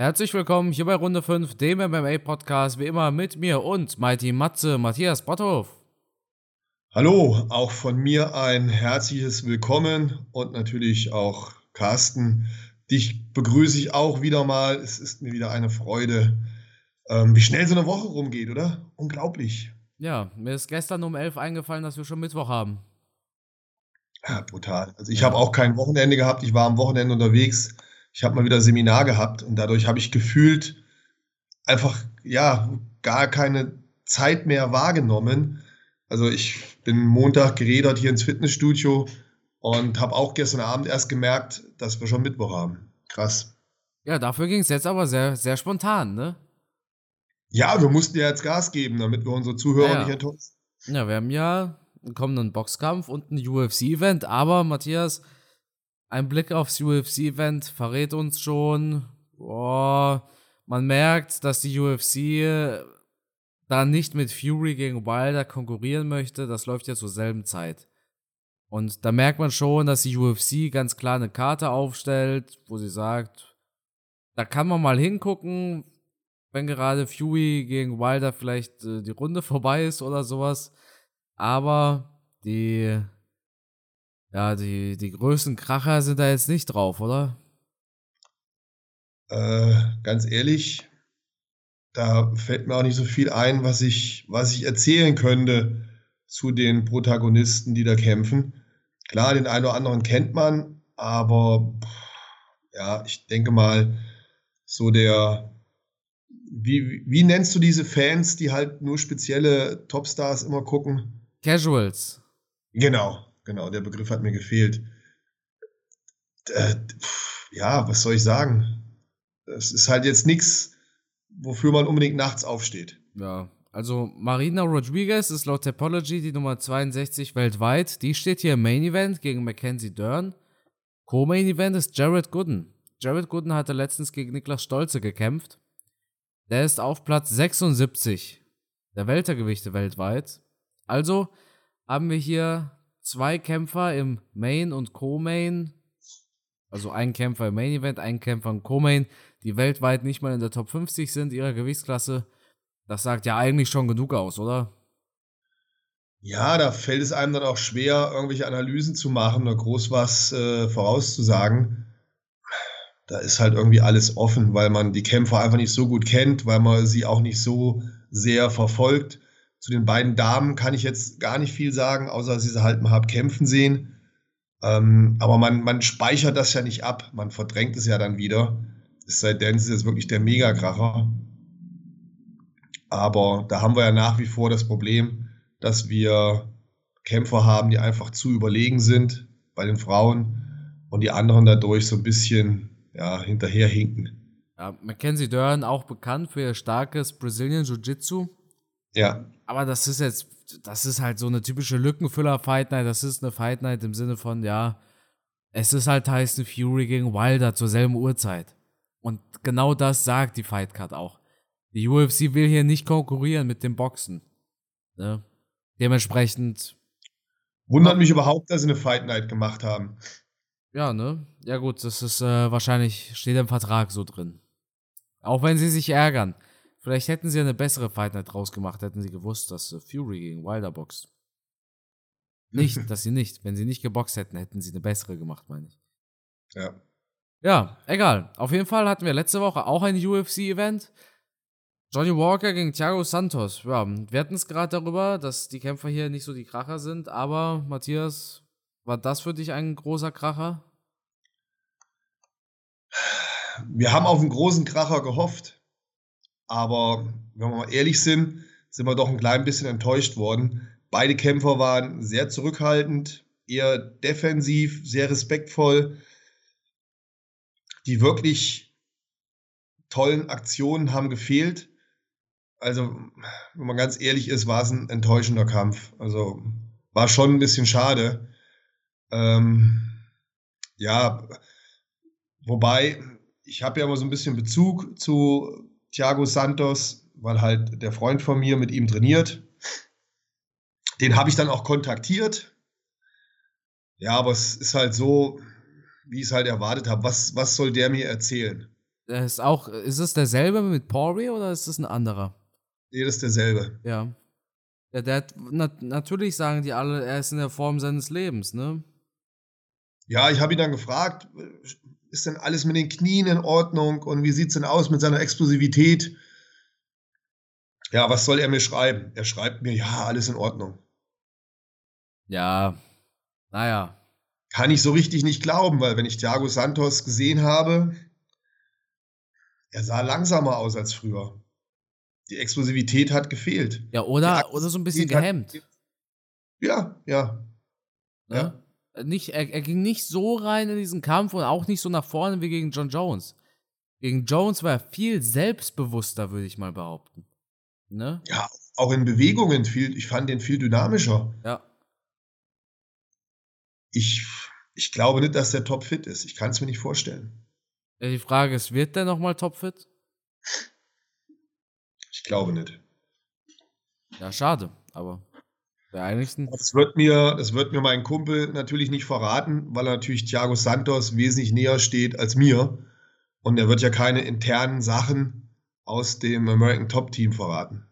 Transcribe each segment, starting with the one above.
Herzlich willkommen hier bei Runde 5, dem MMA-Podcast, wie immer mit mir und Mighty Matze, Matthias Botthoff. Hallo, auch von mir ein herzliches Willkommen und natürlich auch Carsten. Dich begrüße ich auch wieder mal. Es ist mir wieder eine Freude, ähm, wie schnell so eine Woche rumgeht, oder? Unglaublich. Ja, mir ist gestern um 11 eingefallen, dass wir schon Mittwoch haben. Ja, brutal. Also ich ja. habe auch kein Wochenende gehabt. Ich war am Wochenende unterwegs. Ich habe mal wieder Seminar gehabt und dadurch habe ich gefühlt einfach, ja, gar keine Zeit mehr wahrgenommen. Also ich bin Montag geredet hier ins Fitnessstudio und habe auch gestern Abend erst gemerkt, dass wir schon Mittwoch haben. Krass. Ja, dafür ging es jetzt aber sehr, sehr spontan, ne? Ja, wir mussten ja jetzt Gas geben, damit wir unsere Zuhörer ja, nicht enttäuschen. Ja, wir haben ja einen kommenden Boxkampf und ein UFC-Event, aber Matthias, ein Blick aufs UFC-Event verrät uns schon, boah, man merkt, dass die UFC da nicht mit Fury gegen Wilder konkurrieren möchte. Das läuft ja zur selben Zeit. Und da merkt man schon, dass die UFC ganz klar eine Karte aufstellt, wo sie sagt, da kann man mal hingucken, wenn gerade Fury gegen Wilder vielleicht äh, die Runde vorbei ist oder sowas. Aber die, ja, die, die größten Kracher sind da jetzt nicht drauf, oder? Äh, ganz ehrlich, da fällt mir auch nicht so viel ein, was ich, was ich erzählen könnte zu den Protagonisten, die da kämpfen. Klar, den einen oder anderen kennt man, aber ja, ich denke mal, so der, wie, wie nennst du diese Fans, die halt nur spezielle Topstars immer gucken? Casuals. Genau, genau, der Begriff hat mir gefehlt. Äh, ja, was soll ich sagen? Es ist halt jetzt nichts, wofür man unbedingt nachts aufsteht. Ja, also Marina Rodriguez ist laut Topology die Nummer 62 weltweit. Die steht hier im Main Event gegen Mackenzie Dern. Co-Main Event ist Jared Gooden. Jared Gooden hatte letztens gegen Niklas Stolze gekämpft. Der ist auf Platz 76 der Weltergewichte weltweit. Also haben wir hier zwei Kämpfer im Main und Co-Main. Also ein Kämpfer im Main Event, ein Kämpfer im Co-Main, die weltweit nicht mal in der Top 50 sind ihrer Gewichtsklasse. Das sagt ja eigentlich schon genug aus, oder? Ja, da fällt es einem dann auch schwer, irgendwelche Analysen zu machen oder groß was äh, vorauszusagen. Da ist halt irgendwie alles offen, weil man die Kämpfer einfach nicht so gut kennt, weil man sie auch nicht so sehr verfolgt. Zu den beiden Damen kann ich jetzt gar nicht viel sagen, außer dass ich sie halt mal hab kämpfen sehen. Ähm, aber man, man speichert das ja nicht ab, man verdrängt es ja dann wieder. Es sei denn, es ist jetzt wirklich der Megakracher. Aber da haben wir ja nach wie vor das Problem, dass wir Kämpfer haben, die einfach zu überlegen sind bei den Frauen und die anderen dadurch so ein bisschen ja, hinterherhinken. Ja, Mackenzie Dern auch bekannt für ihr starkes Brazilian Jiu-Jitsu. Ja. Aber das ist jetzt, das ist halt so eine typische Lückenfüller-Fight Night. Das ist eine Fight Night im Sinne von, ja, es ist halt Tyson Fury gegen Wilder zur selben Uhrzeit. Und genau das sagt die Fight Card auch. Die UFC will hier nicht konkurrieren mit dem Boxen. Ne? Dementsprechend. Wundert mich überhaupt, dass sie eine Fight Night gemacht haben. Ja, ne? Ja, gut, das ist äh, wahrscheinlich, steht im Vertrag so drin. Auch wenn sie sich ärgern. Vielleicht hätten sie eine bessere Fight Night draus gemacht, hätten sie gewusst, dass äh, Fury gegen Wilder boxt. Nicht, dass sie nicht. Wenn sie nicht geboxt hätten, hätten sie eine bessere gemacht, meine ich. Ja. Ja, egal. Auf jeden Fall hatten wir letzte Woche auch ein UFC-Event. Johnny Walker gegen Thiago Santos. Ja, wir hatten es gerade darüber, dass die Kämpfer hier nicht so die Kracher sind, aber Matthias, war das für dich ein großer Kracher? Wir haben auf einen großen Kracher gehofft, aber wenn wir mal ehrlich sind, sind wir doch ein klein bisschen enttäuscht worden. Beide Kämpfer waren sehr zurückhaltend, eher defensiv, sehr respektvoll die wirklich tollen Aktionen haben gefehlt. Also, wenn man ganz ehrlich ist, war es ein enttäuschender Kampf. Also, war schon ein bisschen schade. Ähm, ja, wobei, ich habe ja immer so ein bisschen Bezug zu Thiago Santos, weil halt der Freund von mir mit ihm trainiert. Den habe ich dann auch kontaktiert. Ja, aber es ist halt so, wie ich es halt erwartet habe. Was, was soll der mir erzählen? Der ist auch, ist es derselbe mit Pori oder ist es ein anderer? Nee, das ist derselbe. Ja. Ja, der hat, na, natürlich sagen die alle, er ist in der Form seines Lebens, ne? Ja, ich habe ihn dann gefragt, ist denn alles mit den Knien in Ordnung und wie sieht es denn aus mit seiner Explosivität? Ja, was soll er mir schreiben? Er schreibt mir, ja, alles in Ordnung. Ja, naja. Kann ich so richtig nicht glauben, weil wenn ich Thiago Santos gesehen habe, er sah langsamer aus als früher. Die Explosivität hat gefehlt. Ja, oder, oder so ein bisschen gehemmt. Hat, ja, ja. Ne? ja nicht, er, er ging nicht so rein in diesen Kampf und auch nicht so nach vorne wie gegen John Jones. Gegen Jones war er viel selbstbewusster, würde ich mal behaupten. Ne? Ja, auch in Bewegungen viel, ich fand den viel dynamischer. Ja. Ich, ich glaube nicht, dass der topfit ist. Ich kann es mir nicht vorstellen. Ja, die Frage ist, wird der nochmal topfit? Ich glaube nicht. Ja, schade, aber der einigsten. Das wird, mir, das wird mir mein Kumpel natürlich nicht verraten, weil er natürlich Thiago Santos wesentlich näher steht als mir. Und er wird ja keine internen Sachen aus dem American Top Team verraten.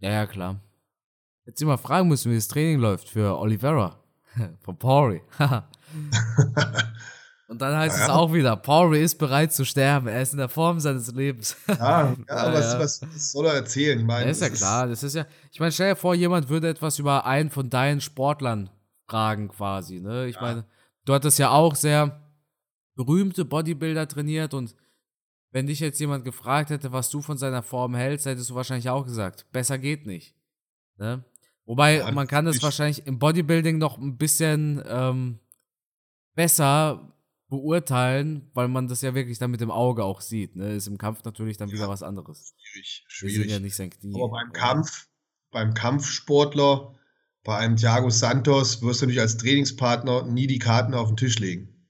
Ja, ja, klar. Jetzt immer fragen müssen, wie das Training läuft für Oliveira von Pori. Und dann heißt ja, es auch wieder, Paul ist bereit zu sterben, er ist in der Form seines Lebens. Ja, ja, was, was, was, soll er erzählen? Ich meine, das ist ja klar, das ist ja, ich meine, stell dir vor, jemand würde etwas über einen von deinen Sportlern fragen quasi, ne? Ich ja. meine, du hattest ja auch sehr berühmte Bodybuilder trainiert und wenn dich jetzt jemand gefragt hätte, was du von seiner Form hältst, hättest du wahrscheinlich auch gesagt, besser geht nicht. Ne? Wobei, ja, man kann das wahrscheinlich im Bodybuilding noch ein bisschen ähm, besser beurteilen, weil man das ja wirklich dann mit dem Auge auch sieht. Ne? Ist im Kampf natürlich dann ja, wieder was anderes. Schwierig, schwierig. Ja nicht sein Knie. Aber beim Kampf, beim Kampfsportler, bei einem Thiago Santos, wirst du natürlich als Trainingspartner nie die Karten auf den Tisch legen.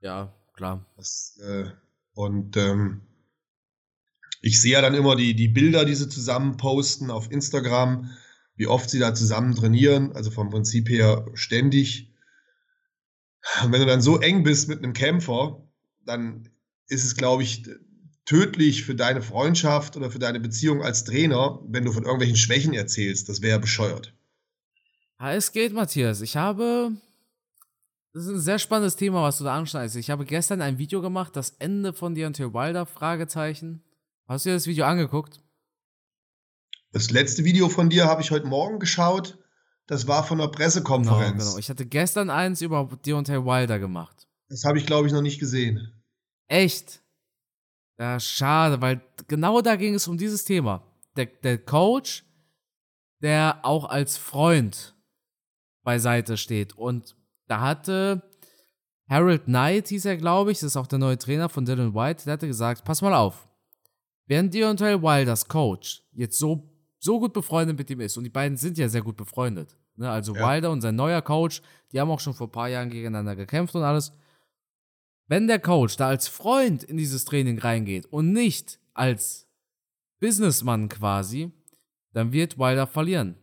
Ja, klar. Das, äh, und ähm, ich sehe ja dann immer die, die Bilder, die sie zusammen posten auf Instagram, wie oft sie da zusammen trainieren, also vom Prinzip her ständig. Und wenn du dann so eng bist mit einem Kämpfer, dann ist es, glaube ich, tödlich für deine Freundschaft oder für deine Beziehung als Trainer, wenn du von irgendwelchen Schwächen erzählst. Das wäre bescheuert. Ja, es geht, Matthias. Ich habe. Das ist ein sehr spannendes Thema, was du da anschneidest. Ich habe gestern ein Video gemacht, das Ende von Deontay Wilder, Fragezeichen. Hast du dir das Video angeguckt? Das letzte Video von dir habe ich heute Morgen geschaut. Das war von der Pressekonferenz. Genau, genau. Ich hatte gestern eins über Deontay Wilder gemacht. Das habe ich, glaube ich, noch nicht gesehen. Echt? Ja, schade, weil genau da ging es um dieses Thema. Der, der Coach, der auch als Freund beiseite steht. Und da hatte Harold Knight, hieß er, glaube ich, das ist auch der neue Trainer von Dylan White, der hatte gesagt, pass mal auf, während Deontay Wilders Coach jetzt so so gut befreundet mit ihm ist, und die beiden sind ja sehr gut befreundet, ne? also ja. Wilder und sein neuer Coach, die haben auch schon vor ein paar Jahren gegeneinander gekämpft und alles. Wenn der Coach da als Freund in dieses Training reingeht und nicht als Businessmann quasi, dann wird Wilder verlieren.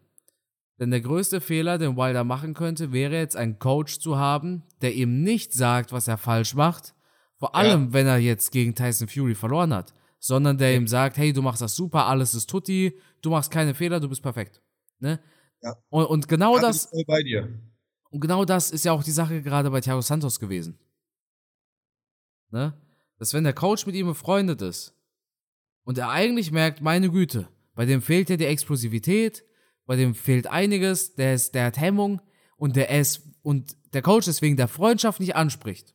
Denn der größte Fehler, den Wilder machen könnte, wäre jetzt einen Coach zu haben, der ihm nicht sagt, was er falsch macht. Vor allem, ja. wenn er jetzt gegen Tyson Fury verloren hat sondern der ja. ihm sagt, hey, du machst das super, alles ist tutti, du machst keine Fehler, du bist perfekt. Ne? Ja. Und, und genau da das. bei dir. Und genau das ist ja auch die Sache gerade bei Thiago Santos gewesen. Ne? Dass wenn der Coach mit ihm befreundet ist und er eigentlich merkt, meine Güte, bei dem fehlt ja die Explosivität, bei dem fehlt einiges, der, ist, der hat Hemmung und der ist und der Coach deswegen der Freundschaft nicht anspricht,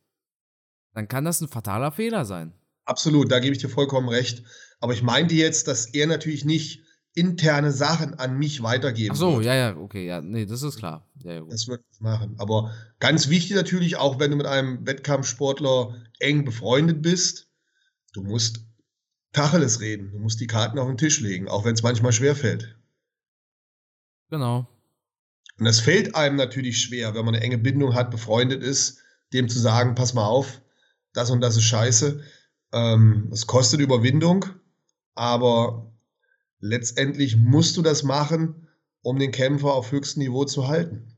dann kann das ein fataler Fehler sein. Absolut, da gebe ich dir vollkommen recht. Aber ich meinte jetzt, dass er natürlich nicht interne Sachen an mich weitergeben Ach so, wird. ja, ja, okay, ja, nee, das ist klar. Ja, ja, das wird ich machen. Aber ganz wichtig natürlich, auch wenn du mit einem Wettkampfsportler eng befreundet bist, du musst Tacheles reden. Du musst die Karten auf den Tisch legen, auch wenn es manchmal schwer fällt. Genau. Und das fällt einem natürlich schwer, wenn man eine enge Bindung hat, befreundet ist, dem zu sagen, pass mal auf, das und das ist scheiße. Ähm, es kostet Überwindung, aber letztendlich musst du das machen, um den Kämpfer auf höchstem Niveau zu halten.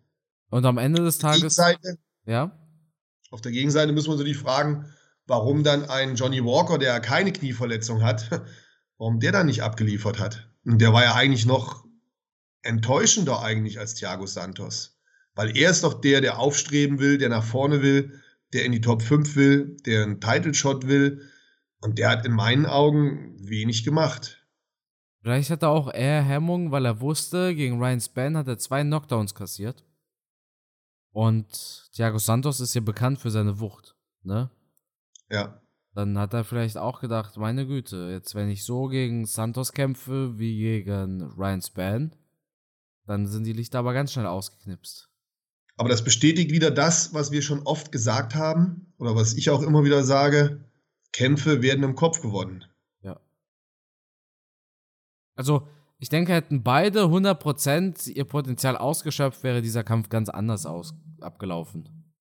Und am Ende des Tages. Gegenseite, ja. Auf der Gegenseite müssen wir uns natürlich fragen, warum dann ein Johnny Walker, der keine Knieverletzung hat, warum der dann nicht abgeliefert hat. Und der war ja eigentlich noch enttäuschender eigentlich als Thiago Santos. Weil er ist doch der, der aufstreben will, der nach vorne will, der in die Top 5 will, der einen Title Shot will. Und der hat in meinen Augen wenig gemacht. Vielleicht hat er auch eher Hemmung, weil er wusste, gegen Ryan Spann hat er zwei Knockdowns kassiert. Und Thiago Santos ist ja bekannt für seine Wucht, ne? Ja. Dann hat er vielleicht auch gedacht, meine Güte, jetzt wenn ich so gegen Santos kämpfe wie gegen Ryan Spann, dann sind die Lichter aber ganz schnell ausgeknipst. Aber das bestätigt wieder das, was wir schon oft gesagt haben oder was ich auch immer wieder sage, Kämpfe werden im Kopf gewonnen. Ja. Also, ich denke, hätten beide 100% ihr Potenzial ausgeschöpft, wäre dieser Kampf ganz anders aus abgelaufen.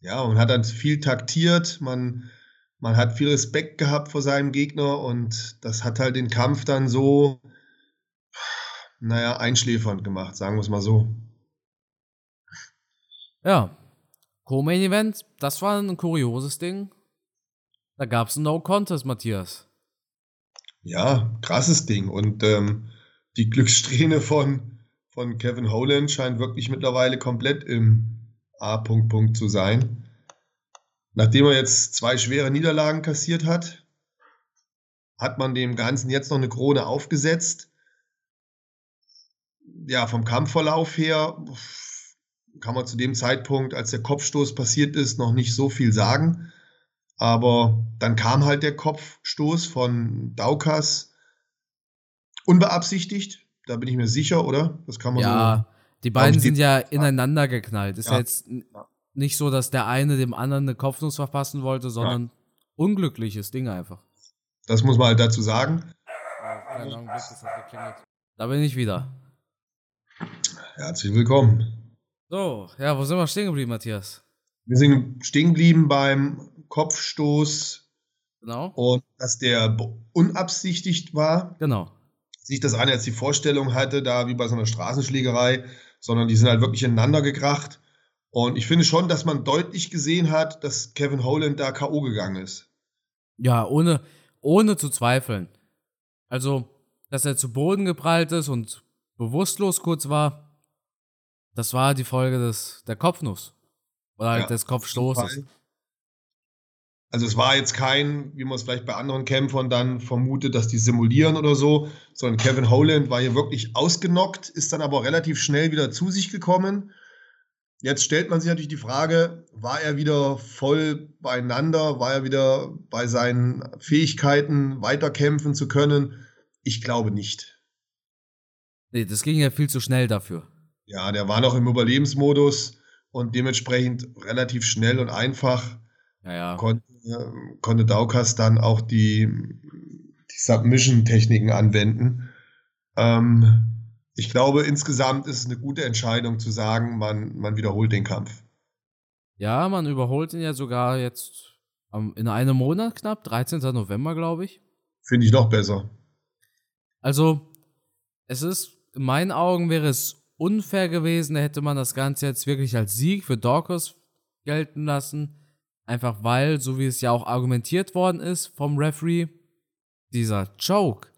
Ja, man hat dann viel taktiert, man, man hat viel Respekt gehabt vor seinem Gegner und das hat halt den Kampf dann so, naja, einschläfernd gemacht, sagen wir es mal so. Ja, Co-Main Event, das war ein kurioses Ding. Da gab es ein No-Contest, Matthias. Ja, krasses Ding. Und ähm, die Glückssträhne von, von Kevin Holland scheint wirklich mittlerweile komplett im A-Punkt-Punkt zu sein. Nachdem er jetzt zwei schwere Niederlagen kassiert hat, hat man dem Ganzen jetzt noch eine Krone aufgesetzt. Ja, vom Kampfverlauf her kann man zu dem Zeitpunkt, als der Kopfstoß passiert ist, noch nicht so viel sagen. Aber dann kam halt der Kopfstoß von Daukas unbeabsichtigt. Da bin ich mir sicher, oder? Das kann man Ja, so, die beiden sind ja ineinander geknallt. Ist ja, jetzt nicht so, dass der eine dem anderen eine Kopfnuss verpassen wollte, sondern ja. unglückliches Ding einfach. Das muss man halt dazu sagen. Da bin ich wieder. Herzlich willkommen. So, ja, wo sind wir stehen geblieben, Matthias? Wir sind stehen geblieben beim Kopfstoß. Genau. Und dass der unabsichtigt war. Genau. Sich das eine jetzt die Vorstellung hatte, da wie bei so einer Straßenschlägerei, sondern die sind halt wirklich ineinander gekracht. Und ich finde schon, dass man deutlich gesehen hat, dass Kevin Holland da K.O. gegangen ist. Ja, ohne, ohne zu zweifeln. Also, dass er zu Boden geprallt ist und bewusstlos kurz war, das war die Folge des, der Kopfnuss. Oder halt ja, des Kopfstoßes. Also es war jetzt kein, wie man es vielleicht bei anderen Kämpfern dann vermutet, dass die simulieren oder so, sondern Kevin Holland war hier wirklich ausgenockt, ist dann aber relativ schnell wieder zu sich gekommen. Jetzt stellt man sich natürlich die Frage, war er wieder voll beieinander, war er wieder bei seinen Fähigkeiten weiterkämpfen zu können? Ich glaube nicht. Nee, das ging ja viel zu schnell dafür. Ja, der war noch im Überlebensmodus und dementsprechend relativ schnell und einfach ja, ja. Konnte, konnte Daukas dann auch die, die Submission-Techniken anwenden. Ähm, ich glaube, insgesamt ist es eine gute Entscheidung zu sagen, man, man wiederholt den Kampf. Ja, man überholt ihn ja sogar jetzt in einem Monat knapp, 13. November, glaube ich. Finde ich noch besser. Also, es ist, in meinen Augen wäre es unfair gewesen, hätte man das Ganze jetzt wirklich als Sieg für Dorcas gelten lassen. Einfach weil, so wie es ja auch argumentiert worden ist vom Referee, dieser Choke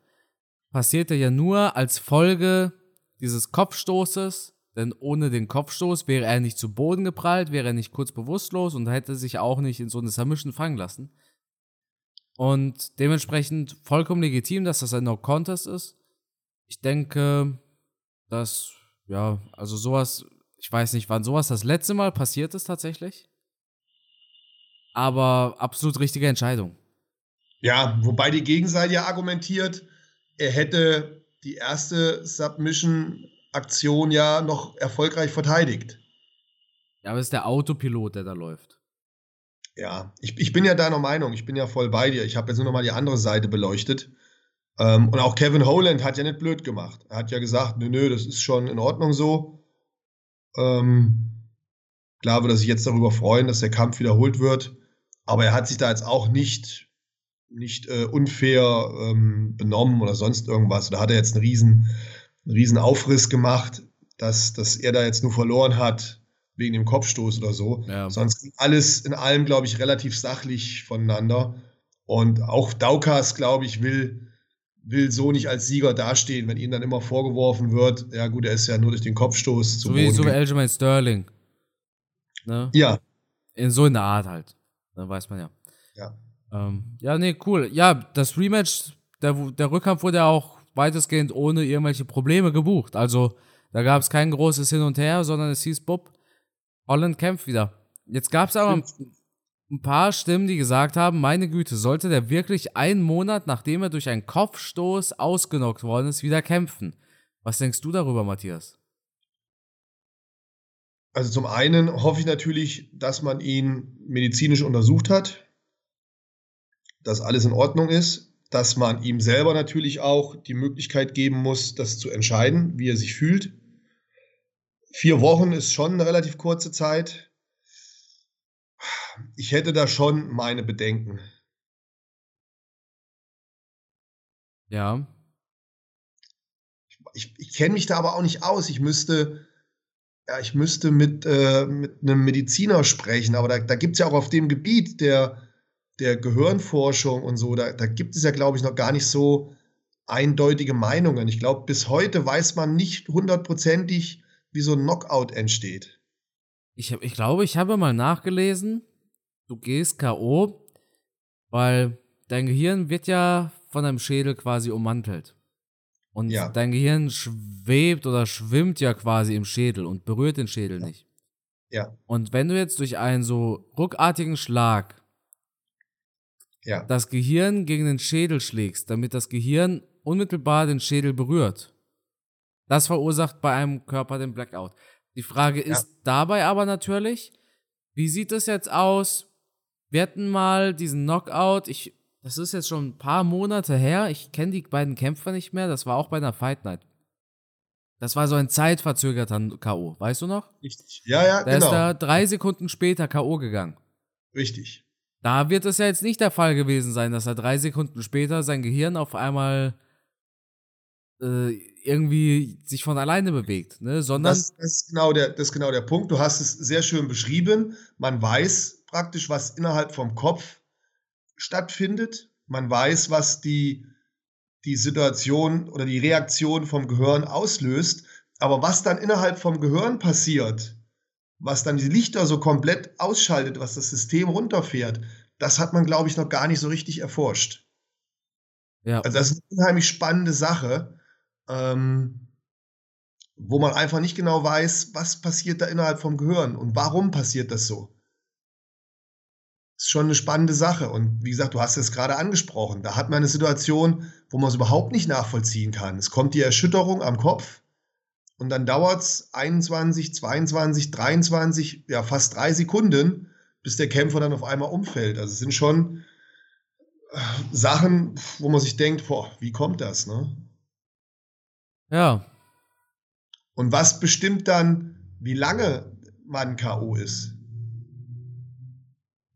passierte ja nur als Folge dieses Kopfstoßes, denn ohne den Kopfstoß wäre er nicht zu Boden geprallt, wäre er nicht kurz bewusstlos und hätte sich auch nicht in so eine Submission fangen lassen. Und dementsprechend vollkommen legitim, dass das ein No-Contest ist. Ich denke, dass, ja, also sowas, ich weiß nicht, wann sowas das letzte Mal passiert ist tatsächlich aber absolut richtige Entscheidung. Ja, wobei die Gegenseite ja argumentiert, er hätte die erste Submission-Aktion ja noch erfolgreich verteidigt. Ja, aber es ist der Autopilot, der da läuft. Ja, ich, ich bin ja deiner Meinung, ich bin ja voll bei dir. Ich habe jetzt nur noch mal die andere Seite beleuchtet. Ähm, und auch Kevin Holland hat ja nicht blöd gemacht. Er hat ja gesagt, nö, nö, das ist schon in Ordnung so. Ähm, klar würde er sich jetzt darüber freuen, dass der Kampf wiederholt wird. Aber er hat sich da jetzt auch nicht, nicht äh, unfair ähm, benommen oder sonst irgendwas. Da hat er jetzt einen riesen, einen riesen Aufriss gemacht, dass, dass er da jetzt nur verloren hat. wegen dem Kopfstoß oder so. Ja. Sonst alles in allem, glaube ich, relativ sachlich voneinander. Und auch Daukas, glaube ich, will, will so nicht als Sieger dastehen, wenn ihm dann immer vorgeworfen wird, ja gut, er ist ja nur durch den Kopfstoß zum so wie, So wie Aljamain Sterling. Ne? Ja. In so einer Art halt. Dann weiß man ja. Ja. Ähm, ja, nee, cool. Ja, das Rematch, der, der Rückkampf wurde ja auch weitestgehend ohne irgendwelche Probleme gebucht. Also da gab es kein großes Hin und Her, sondern es hieß, Bob, Holland kämpft wieder. Jetzt gab es aber ein, ein paar Stimmen, die gesagt haben, meine Güte, sollte der wirklich einen Monat, nachdem er durch einen Kopfstoß ausgenockt worden ist, wieder kämpfen? Was denkst du darüber, Matthias? Also zum einen hoffe ich natürlich, dass man ihn medizinisch untersucht hat, dass alles in Ordnung ist, dass man ihm selber natürlich auch die Möglichkeit geben muss, das zu entscheiden, wie er sich fühlt. Vier Wochen ist schon eine relativ kurze Zeit. Ich hätte da schon meine Bedenken. Ja. Ich, ich kenne mich da aber auch nicht aus. Ich müsste, ja, ich müsste mit, äh, mit einem Mediziner sprechen, aber da, da gibt es ja auch auf dem Gebiet der, der Gehirnforschung und so, da, da gibt es ja, glaube ich, noch gar nicht so eindeutige Meinungen. Ich glaube, bis heute weiß man nicht hundertprozentig, wie so ein Knockout entsteht. Ich, ich glaube, ich habe mal nachgelesen, du gehst K.O., weil dein Gehirn wird ja von deinem Schädel quasi ummantelt. Und ja. dein Gehirn schwebt oder schwimmt ja quasi im Schädel und berührt den Schädel ja. nicht. Ja. Und wenn du jetzt durch einen so ruckartigen Schlag ja. das Gehirn gegen den Schädel schlägst, damit das Gehirn unmittelbar den Schädel berührt, das verursacht bei einem Körper den Blackout. Die Frage ist ja. dabei aber natürlich, wie sieht es jetzt aus? Wir hatten mal diesen Knockout, ich, das ist jetzt schon ein paar Monate her, ich kenne die beiden Kämpfer nicht mehr, das war auch bei einer Fight Night. Das war so ein zeitverzögerter K.O., weißt du noch? Richtig. Ja, ja, Der genau. ist da drei Sekunden später K.O. gegangen. Richtig. Da wird es ja jetzt nicht der Fall gewesen sein, dass er drei Sekunden später sein Gehirn auf einmal äh, irgendwie sich von alleine bewegt, ne? sondern. Das, das, ist genau der, das ist genau der Punkt. Du hast es sehr schön beschrieben. Man weiß praktisch, was innerhalb vom Kopf stattfindet. Man weiß, was die, die Situation oder die Reaktion vom Gehirn auslöst. Aber was dann innerhalb vom Gehirn passiert, was dann die Lichter so komplett ausschaltet, was das System runterfährt, das hat man, glaube ich, noch gar nicht so richtig erforscht. Ja. Also das ist eine unheimlich spannende Sache ähm, wo man einfach nicht genau weiß, was passiert da innerhalb vom Gehirn und warum passiert das so. Ist schon eine spannende Sache. Und wie gesagt, du hast es gerade angesprochen. Da hat man eine Situation, wo man es überhaupt nicht nachvollziehen kann. Es kommt die Erschütterung am Kopf und dann dauert es 21, 22, 23, ja fast drei Sekunden, bis der Kämpfer dann auf einmal umfällt. Also es sind schon äh, Sachen, wo man sich denkt, boah, wie kommt das? Ne? Ja. Und was bestimmt dann, wie lange man K.O. ist?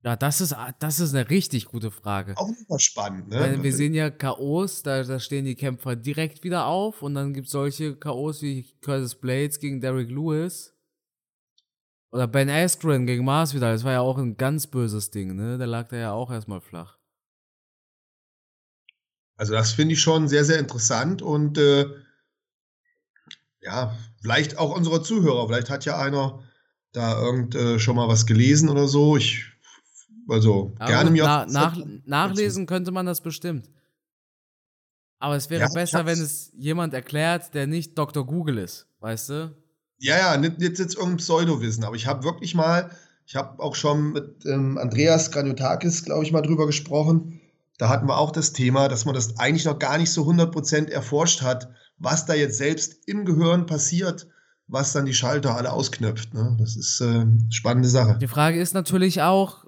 Ja, das ist, das ist eine richtig gute Frage. Auch immer spannend, ne? Weil wir sehen ja K.O.s, da, da stehen die Kämpfer direkt wieder auf und dann gibt es solche K.O.s wie Curtis Blades gegen Derek Lewis. Oder Ben Askren gegen Masvidal, das war ja auch ein ganz böses Ding, ne? Da lag der ja auch erstmal flach. Also das finde ich schon sehr, sehr interessant und äh, ja, vielleicht auch unsere Zuhörer, vielleicht hat ja einer da irgend äh, schon mal was gelesen oder so. Ich, also Aber gerne mir. Na, nach, nachlesen könnte man das bestimmt. Aber es wäre ja, besser, wenn es jemand erklärt, der nicht Dr. Google ist, weißt du? Ja, ja, nicht, nicht jetzt irgendein Pseudowissen, aber ich habe wirklich mal, ich habe auch schon mit ähm, Andreas Granutakis, glaube ich, mal drüber gesprochen. Da hatten wir auch das Thema, dass man das eigentlich noch gar nicht so 100% erforscht hat, was da jetzt selbst im Gehirn passiert, was dann die Schalter alle ausknöpft. Ne? Das ist äh, eine spannende Sache. Die Frage ist natürlich auch,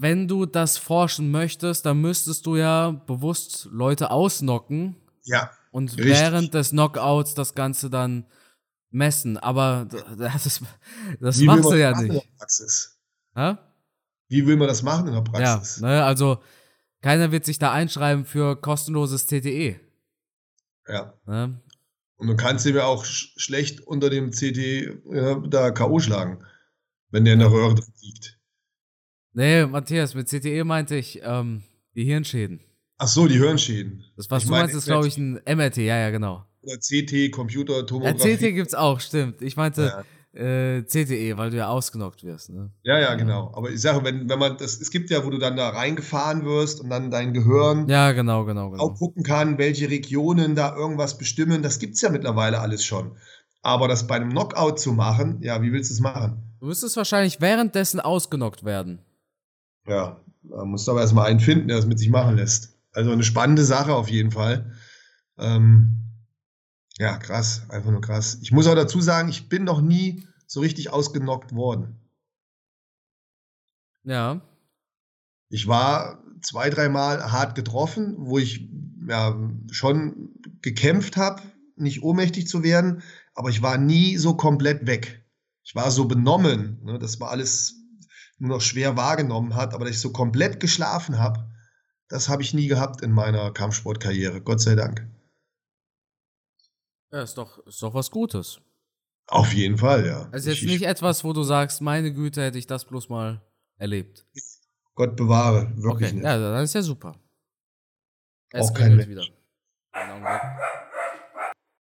wenn du das forschen möchtest, dann müsstest du ja bewusst Leute ausnocken. Ja. Und richtig. während des Knockouts das Ganze dann messen. Aber das, ist, das machst du ja nicht. In der Praxis? Ha? Wie will man das machen in der Praxis? Ja, ne, also keiner wird sich da einschreiben für kostenloses TTE. Ja. Ne? Und du kannst ihm ja auch sch schlecht unter dem CT ja, da K.O. schlagen. wenn der in der Röhre drin liegt. Nee, Matthias, mit CTE meinte ich ähm, die Hirnschäden. Ach so, die Hirnschäden. Das, was Ich du meinst, ist, glaube ich, ein MRT. Ja, ja, genau. Oder CT, Computer, Ja, Tomographie. CT gibt's auch, stimmt. Ich meinte äh, CTE, weil du ja ausgenockt wirst. Ne? Ja, ja, genau. Aber ich sage, wenn, wenn man das, es gibt ja, wo du dann da reingefahren wirst und dann dein Gehirn Ja, genau, genau, genau. auch gucken kann, welche Regionen da irgendwas bestimmen, das gibt's ja mittlerweile alles schon. Aber das bei einem Knockout zu machen, ja, wie willst du es machen? Du müsstest wahrscheinlich währenddessen ausgenockt werden. Ja, musst du aber erstmal einen finden, der das mit sich machen lässt. Also eine spannende Sache auf jeden Fall. Ähm, ja, krass, einfach nur krass. Ich muss auch dazu sagen, ich bin noch nie so richtig ausgenockt worden. Ja. Ich war zwei, dreimal hart getroffen, wo ich ja, schon gekämpft habe, nicht ohnmächtig zu werden, aber ich war nie so komplett weg. Ich war so benommen, ne, dass man alles nur noch schwer wahrgenommen hat, aber dass ich so komplett geschlafen habe, das habe ich nie gehabt in meiner Kampfsportkarriere, Gott sei Dank. Ja, ist doch, ist doch was Gutes. Auf jeden Fall, ja. Also jetzt ich, nicht etwas, wo du sagst, meine Güte, hätte ich das bloß mal erlebt. Gott bewahre, wirklich Okay, nicht. ja, dann ist ja super. Es Auch kein wieder.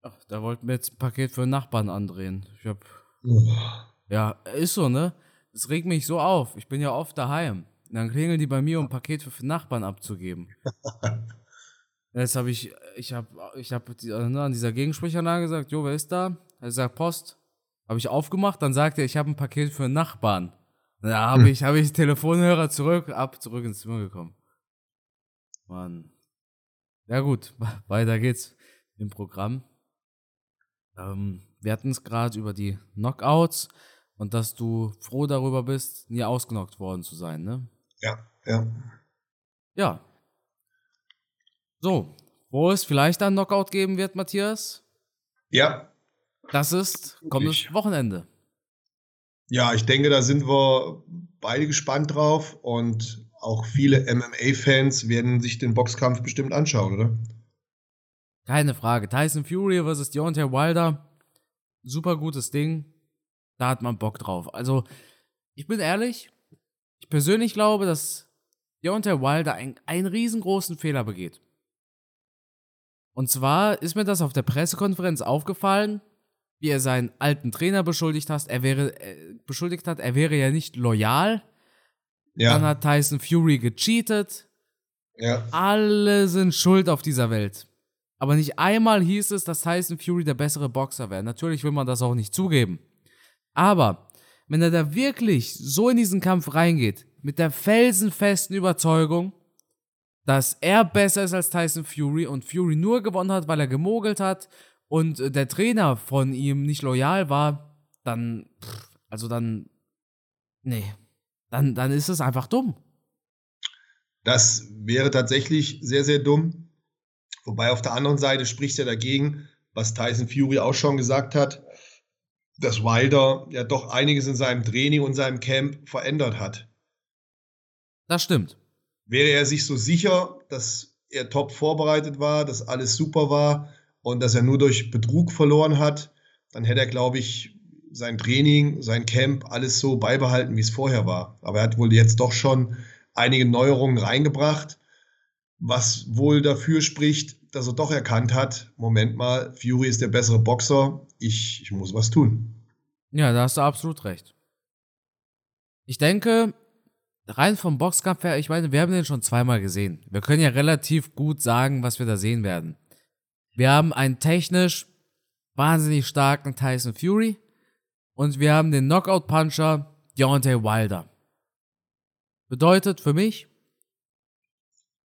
Ach, da wollten wir jetzt ein Paket für einen Nachbarn andrehen. Ich hab, Oh. ja, ist so, ne? Das regt mich so auf. Ich bin ja oft daheim. Und dann klingeln die bei mir, um ein Paket für, für Nachbarn abzugeben. Jetzt habe ich, ich habe, ich habe äh, ne, an dieser Gegensprechanlage gesagt, jo, wer ist da? Er sagt Post. Habe ich aufgemacht, dann sagt er, ich habe ein Paket für einen Nachbarn. Da habe ich, habe ich Telefonhörer zurück, ab, zurück ins Zimmer gekommen. Mann. Ja gut, weiter geht's im Programm. Ähm, wir hatten es gerade über die Knockouts und dass du froh darüber bist, nie ausgenockt worden zu sein, ne? Ja, ja. Ja. So, wo es vielleicht ein Knockout geben wird, Matthias, Ja, das ist kommendes? Wochenende. Ja, ich denke, da sind wir beide gespannt drauf und auch viele MMA-Fans werden sich den Boxkampf bestimmt anschauen, oder? Keine Frage. Tyson Fury versus Deontay Wilder. Super gutes Ding. Da hat man Bock drauf. Also, ich bin ehrlich, ich persönlich glaube, dass Deontay Wilder ein, einen riesengroßen Fehler begeht. Und zwar ist mir das auf der Pressekonferenz aufgefallen, wie er seinen alten Trainer beschuldigt hat. Er wäre äh, beschuldigt hat, er wäre ja nicht loyal. Ja, Dann hat Tyson Fury gecheatet. ja, Alle sind schuld auf dieser Welt. Aber nicht einmal hieß es, dass Tyson Fury der bessere Boxer wäre. Natürlich will man das auch nicht zugeben. Aber wenn er da wirklich so in diesen Kampf reingeht, mit der felsenfesten Überzeugung, dass er besser ist als Tyson Fury und Fury nur gewonnen hat, weil er gemogelt hat und äh, der Trainer von ihm nicht loyal war, dann, also dann, nee, dann, dann ist es einfach dumm. das wäre tatsächlich sehr, sehr dumm. Wobei auf der anderen Seite spricht ja dagegen, was Tyson Fury auch schon gesagt hat, dass Wilder ja doch einiges in seinem Training und seinem Camp verändert hat. Das stimmt. Wäre er sich so sicher, dass er top vorbereitet war, dass alles super war und dass er nur durch Betrug verloren hat, dann hätte er, glaube ich, sein Training, sein Camp, alles so beibehalten, wie es vorher war. Aber er hat wohl jetzt doch schon einige Neuerungen reingebracht, was wohl dafür spricht, dass er doch erkannt hat, Moment mal, Fury ist der bessere Boxer, ich, ich muss was tun. Ja, da hast du absolut recht. Ich denke, rein vom Boxkampf her, ich meine, wir haben den schon zweimal gesehen. Wir können ja relativ gut sagen, was wir da sehen werden. Wir haben einen technisch wahnsinnig starken Tyson Fury und wir haben den Knockout-Puncher Deontay Wilder. Bedeutet für mich,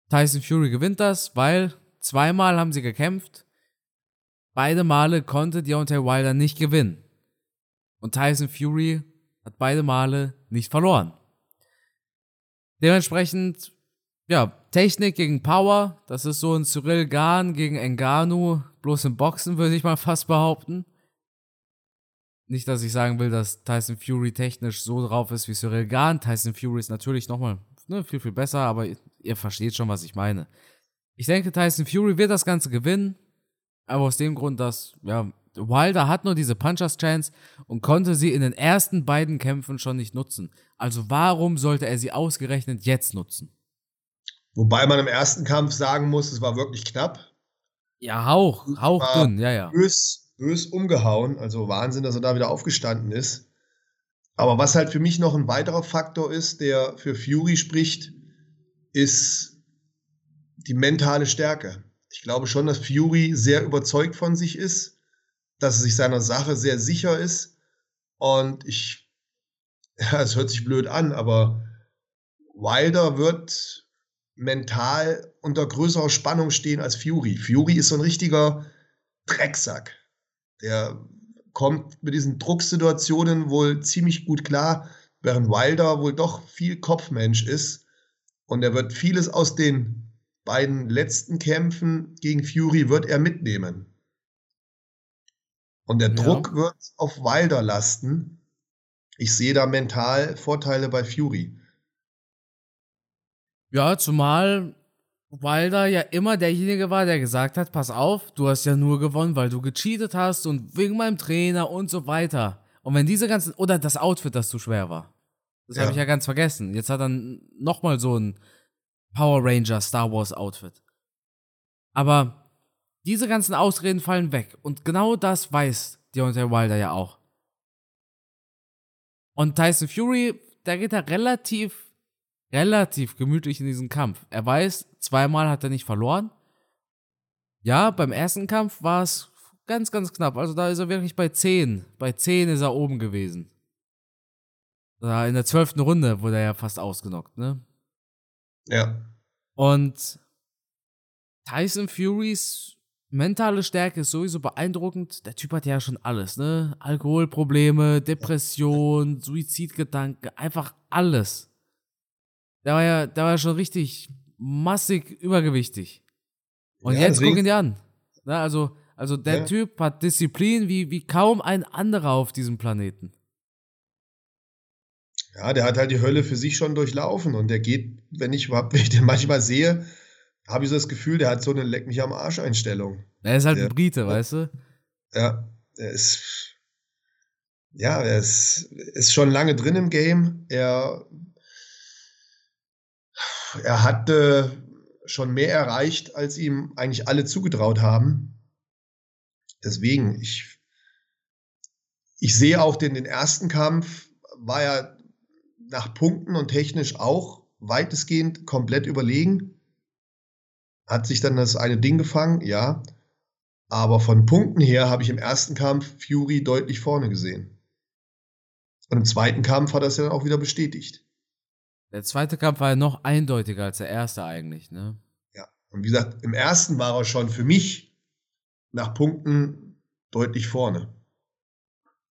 Tyson Fury gewinnt das, weil zweimal haben sie gekämpft. Beide Male konnte Deontay Wilder nicht gewinnen. Und Tyson Fury hat beide Male nicht verloren. Dementsprechend, ja, Technik gegen Power, das ist so ein Cyril Gahn gegen Enganu, bloß im Boxen würde ich mal fast behaupten. Nicht, dass ich sagen will, dass Tyson Fury technisch so drauf ist wie Cyril Gahn. Tyson Fury ist natürlich nochmal ne, viel, viel besser, aber ihr, ihr versteht schon, was ich meine. Ich denke, Tyson Fury wird das Ganze gewinnen, aber aus dem Grund, dass, ja, Wilder hat nur diese Punchers Chance und konnte sie in den ersten beiden Kämpfen schon nicht nutzen. Also warum sollte er sie ausgerechnet jetzt nutzen? Wobei man im ersten Kampf sagen muss, es war wirklich knapp. Ja, Hauch, hauchdünn, ja, ja. Bös, bös umgehauen, also Wahnsinn, dass er da wieder aufgestanden ist. Aber was halt für mich noch ein weiterer Faktor ist, der für Fury spricht, ist die mentale Stärke. Ich glaube schon, dass Fury sehr überzeugt von sich ist, dass er sich seiner Sache sehr sicher ist. Und ich, ja, es hört sich blöd an, aber Wilder wird mental unter größerer Spannung stehen als Fury. Fury ist so ein richtiger Drecksack. Der kommt mit diesen Drucksituationen wohl ziemlich gut klar, während Wilder wohl doch viel Kopfmensch ist. Und er wird vieles aus den beiden letzten Kämpfen gegen Fury wird er mitnehmen. Und der ja. Druck wird auf Wilder lasten. Ich sehe da mental Vorteile bei Fury. Ja, zumal Wilder ja immer derjenige war, der gesagt hat, pass auf, du hast ja nur gewonnen, weil du gecheatet hast und wegen meinem Trainer und so weiter. Und wenn diese ganzen, oder das Outfit, das zu schwer war. Das ja. habe ich ja ganz vergessen. Jetzt hat er nochmal so ein Power Ranger Star Wars Outfit. Aber diese ganzen Ausreden fallen weg. Und genau das weiß Deontay Wilder ja auch. Und Tyson Fury, der geht da relativ relativ gemütlich in diesen Kampf. Er weiß, zweimal hat er nicht verloren. Ja, beim ersten Kampf war es ganz, ganz knapp. Also da ist er wirklich bei 10. Bei 10 ist er oben gewesen. Da in der zwölften Runde wurde er ja fast ausgenockt, ne? Ja. Und Tyson Furys mentale Stärke ist sowieso beeindruckend. Der Typ hat ja schon alles, ne? Alkoholprobleme, Depression, Suizidgedanken, einfach alles. Der war ja, der war ja schon richtig massig übergewichtig. Und ja, jetzt guck ihn dir an. Na, also, also der ja. Typ hat Disziplin wie, wie kaum ein anderer auf diesem Planeten. Ja, der hat halt die Hölle für sich schon durchlaufen und der geht, wenn ich überhaupt, wenn ich den manchmal sehe, habe ich so das Gefühl, der hat so eine Leck mich am Arsch Einstellung. Er ist halt der, ein Brite, weißt du? Ja, er ist, ja, er ist, ist schon lange drin im Game. Er er hatte schon mehr erreicht, als ihm eigentlich alle zugetraut haben. Deswegen, ich, ich sehe auch den, den ersten Kampf, war ja nach Punkten und technisch auch weitestgehend komplett überlegen. Hat sich dann das eine Ding gefangen, ja. Aber von Punkten her habe ich im ersten Kampf Fury deutlich vorne gesehen. Und im zweiten Kampf hat er es ja dann auch wieder bestätigt. Der zweite Kampf war ja noch eindeutiger als der erste eigentlich, ne? Ja. Und wie gesagt, im ersten war er schon für mich nach Punkten deutlich vorne.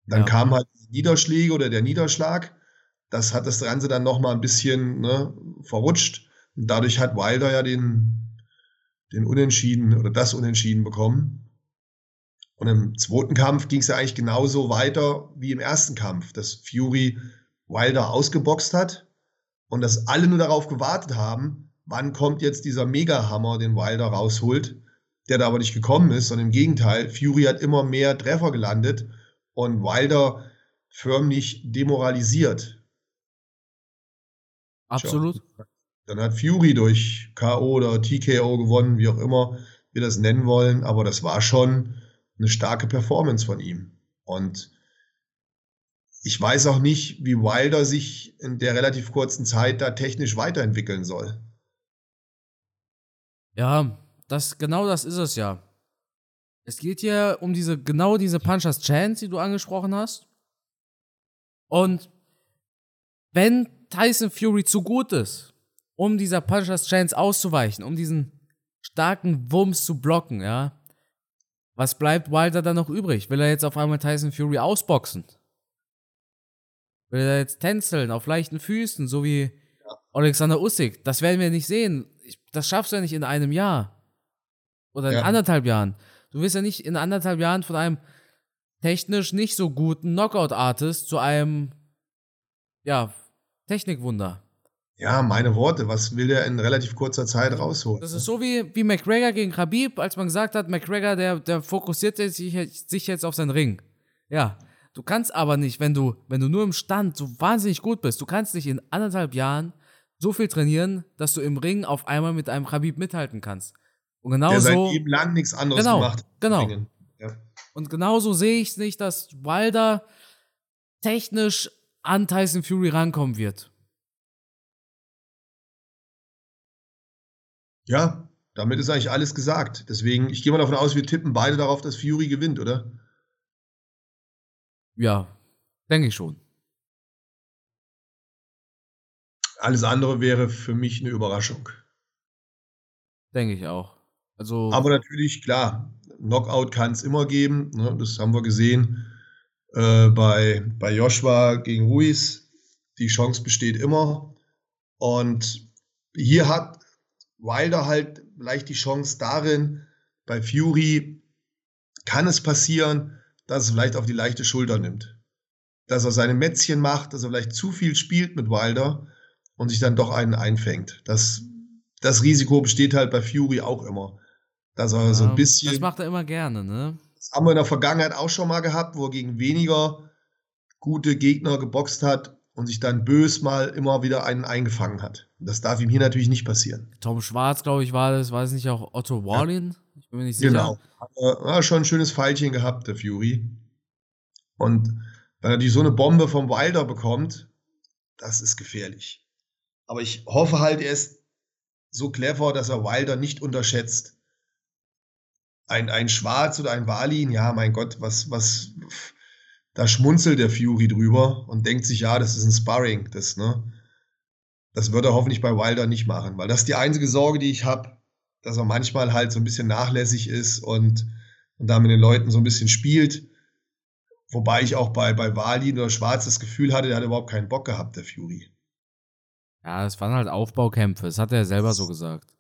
Dann ja. kamen halt die Niederschläge oder der Niederschlag. Das hat das Ganze dann nochmal ein bisschen ne, verrutscht. Und dadurch hat Wilder ja den, den Unentschieden oder das Unentschieden bekommen. Und im zweiten Kampf ging es ja eigentlich genauso weiter wie im ersten Kampf, dass Fury Wilder ausgeboxt hat und dass alle nur darauf gewartet haben, wann kommt jetzt dieser Mega-Hammer, den Wilder rausholt, der da aber nicht gekommen ist, sondern im Gegenteil, Fury hat immer mehr Treffer gelandet und Wilder förmlich demoralisiert. Absolut. Tja, dann hat Fury durch K.O. oder TKO gewonnen, wie auch immer wir das nennen wollen, aber das war schon eine starke Performance von ihm. Und ich weiß auch nicht, wie Wilder sich in der relativ kurzen Zeit da technisch weiterentwickeln soll. Ja, das, genau das ist es ja. Es geht hier um diese, genau diese Punchers Chance, die du angesprochen hast. Und wenn Tyson Fury zu gut ist, um dieser Punchers Chance auszuweichen, um diesen starken Wumms zu blocken, ja, was bleibt Wilder dann noch übrig? Will er jetzt auf einmal Tyson Fury ausboxen? Will er jetzt tänzeln auf leichten Füßen, so wie. Alexander Usyk? Das werden wir nicht sehen. Das schaffst du ja nicht in einem Jahr. Oder in ja. anderthalb Jahren. Du wirst ja nicht in anderthalb Jahren von einem technisch nicht so guten Knockout-Artist zu einem, ja, Technikwunder. Ja, meine Worte, was will der in relativ kurzer Zeit rausholen? Das ist so wie, wie McGregor gegen Khabib, als man gesagt hat, McGregor, der, der fokussiert sich, sich jetzt auf seinen Ring. Ja, du kannst aber nicht, wenn du, wenn du nur im Stand so wahnsinnig gut bist, du kannst nicht in anderthalb Jahren so viel trainieren, dass du im Ring auf einmal mit einem Khabib mithalten kannst. Und genau der so. Leben lang nichts anderes genau, gemacht. Genau. Ja. Und genauso sehe ich es nicht, dass Wilder technisch an Tyson Fury rankommen wird. Ja, damit ist eigentlich alles gesagt. Deswegen, ich gehe mal davon aus, wir tippen beide darauf, dass Fury gewinnt, oder? Ja, denke ich schon. Alles andere wäre für mich eine Überraschung. Denke ich auch. Also Aber natürlich, klar, Knockout kann es immer geben. Ne? Das haben wir gesehen äh, bei, bei Joshua gegen Ruiz. Die Chance besteht immer. Und hier hat Wilder halt vielleicht die Chance darin, bei Fury kann es passieren, dass er vielleicht auf die leichte Schulter nimmt. Dass er seine Mätzchen macht, dass er vielleicht zu viel spielt mit Wilder und sich dann doch einen einfängt. Das, das Risiko besteht halt bei Fury auch immer. Dass er ja, so ein bisschen. Das macht er immer gerne, ne? Das haben wir in der Vergangenheit auch schon mal gehabt, wo er gegen weniger gute Gegner geboxt hat und sich dann bös mal immer wieder einen eingefangen hat. Das darf ihm hier natürlich nicht passieren. Tom Schwarz, glaube ich, war das, es nicht auch Otto Wallin? Ja. Ich bin mir nicht sicher. Genau. Hat schon ein schönes Pfeilchen gehabt, der Fury. Und wenn er die so eine Bombe vom Wilder bekommt, das ist gefährlich. Aber ich hoffe halt, er ist so clever, dass er Wilder nicht unterschätzt. Ein, ein Schwarz oder ein Walin, ja, mein Gott, was, was, da schmunzelt der Fury drüber und denkt sich, ja, das ist ein Sparring, das, ne? Das wird er hoffentlich bei Wilder nicht machen, weil das ist die einzige Sorge, die ich habe, dass er manchmal halt so ein bisschen nachlässig ist und, und da mit den Leuten so ein bisschen spielt. Wobei ich auch bei, bei Wali oder Schwarz das Gefühl hatte, der hat überhaupt keinen Bock gehabt, der Fury. Ja, es waren halt Aufbaukämpfe, das hat er selber so gesagt.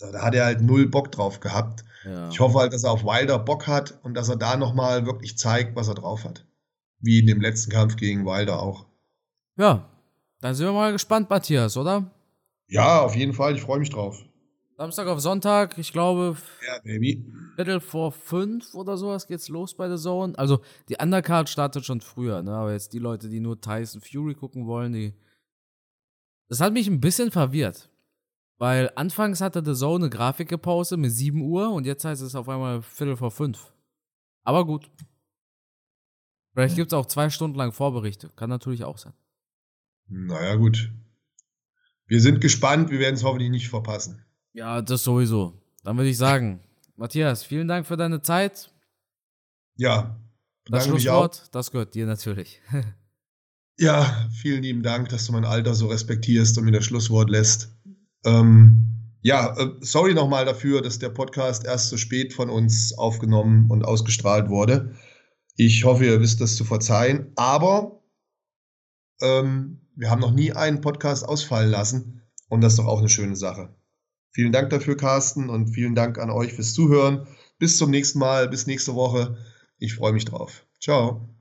Da, da hat er halt null Bock drauf gehabt. Ja. Ich hoffe halt, dass er auf Wilder Bock hat und dass er da nochmal wirklich zeigt, was er drauf hat. Wie in dem letzten Kampf gegen Wilder auch. Ja, dann sind wir mal gespannt, Matthias, oder? Ja, auf jeden Fall. Ich freue mich drauf. Samstag auf Sonntag, ich glaube, ja, Baby. Viertel vor fünf oder sowas geht's los bei der Zone. Also die Undercard startet schon früher, ne? Aber jetzt die Leute, die nur Tyson Fury gucken wollen, die. Das hat mich ein bisschen verwirrt. Weil anfangs hatte The Zone eine Grafik gepostet mit 7 Uhr und jetzt heißt es auf einmal Viertel vor fünf. Aber gut. Vielleicht gibt es auch zwei Stunden lang Vorberichte. Kann natürlich auch sein. Naja, gut. Wir sind gespannt, wir werden es hoffentlich nicht verpassen. Ja, das sowieso. Dann würde ich sagen, Matthias, vielen Dank für deine Zeit. Ja, das Schlusswort, das gehört dir natürlich. ja, vielen lieben Dank, dass du mein Alter so respektierst und mir das Schlusswort lässt. Ähm, ja, äh, sorry nochmal dafür, dass der Podcast erst so spät von uns aufgenommen und ausgestrahlt wurde. Ich hoffe, ihr wisst das zu verzeihen. Aber ähm, wir haben noch nie einen Podcast ausfallen lassen und das ist doch auch eine schöne Sache. Vielen Dank dafür, Carsten, und vielen Dank an euch fürs Zuhören. Bis zum nächsten Mal, bis nächste Woche. Ich freue mich drauf. Ciao.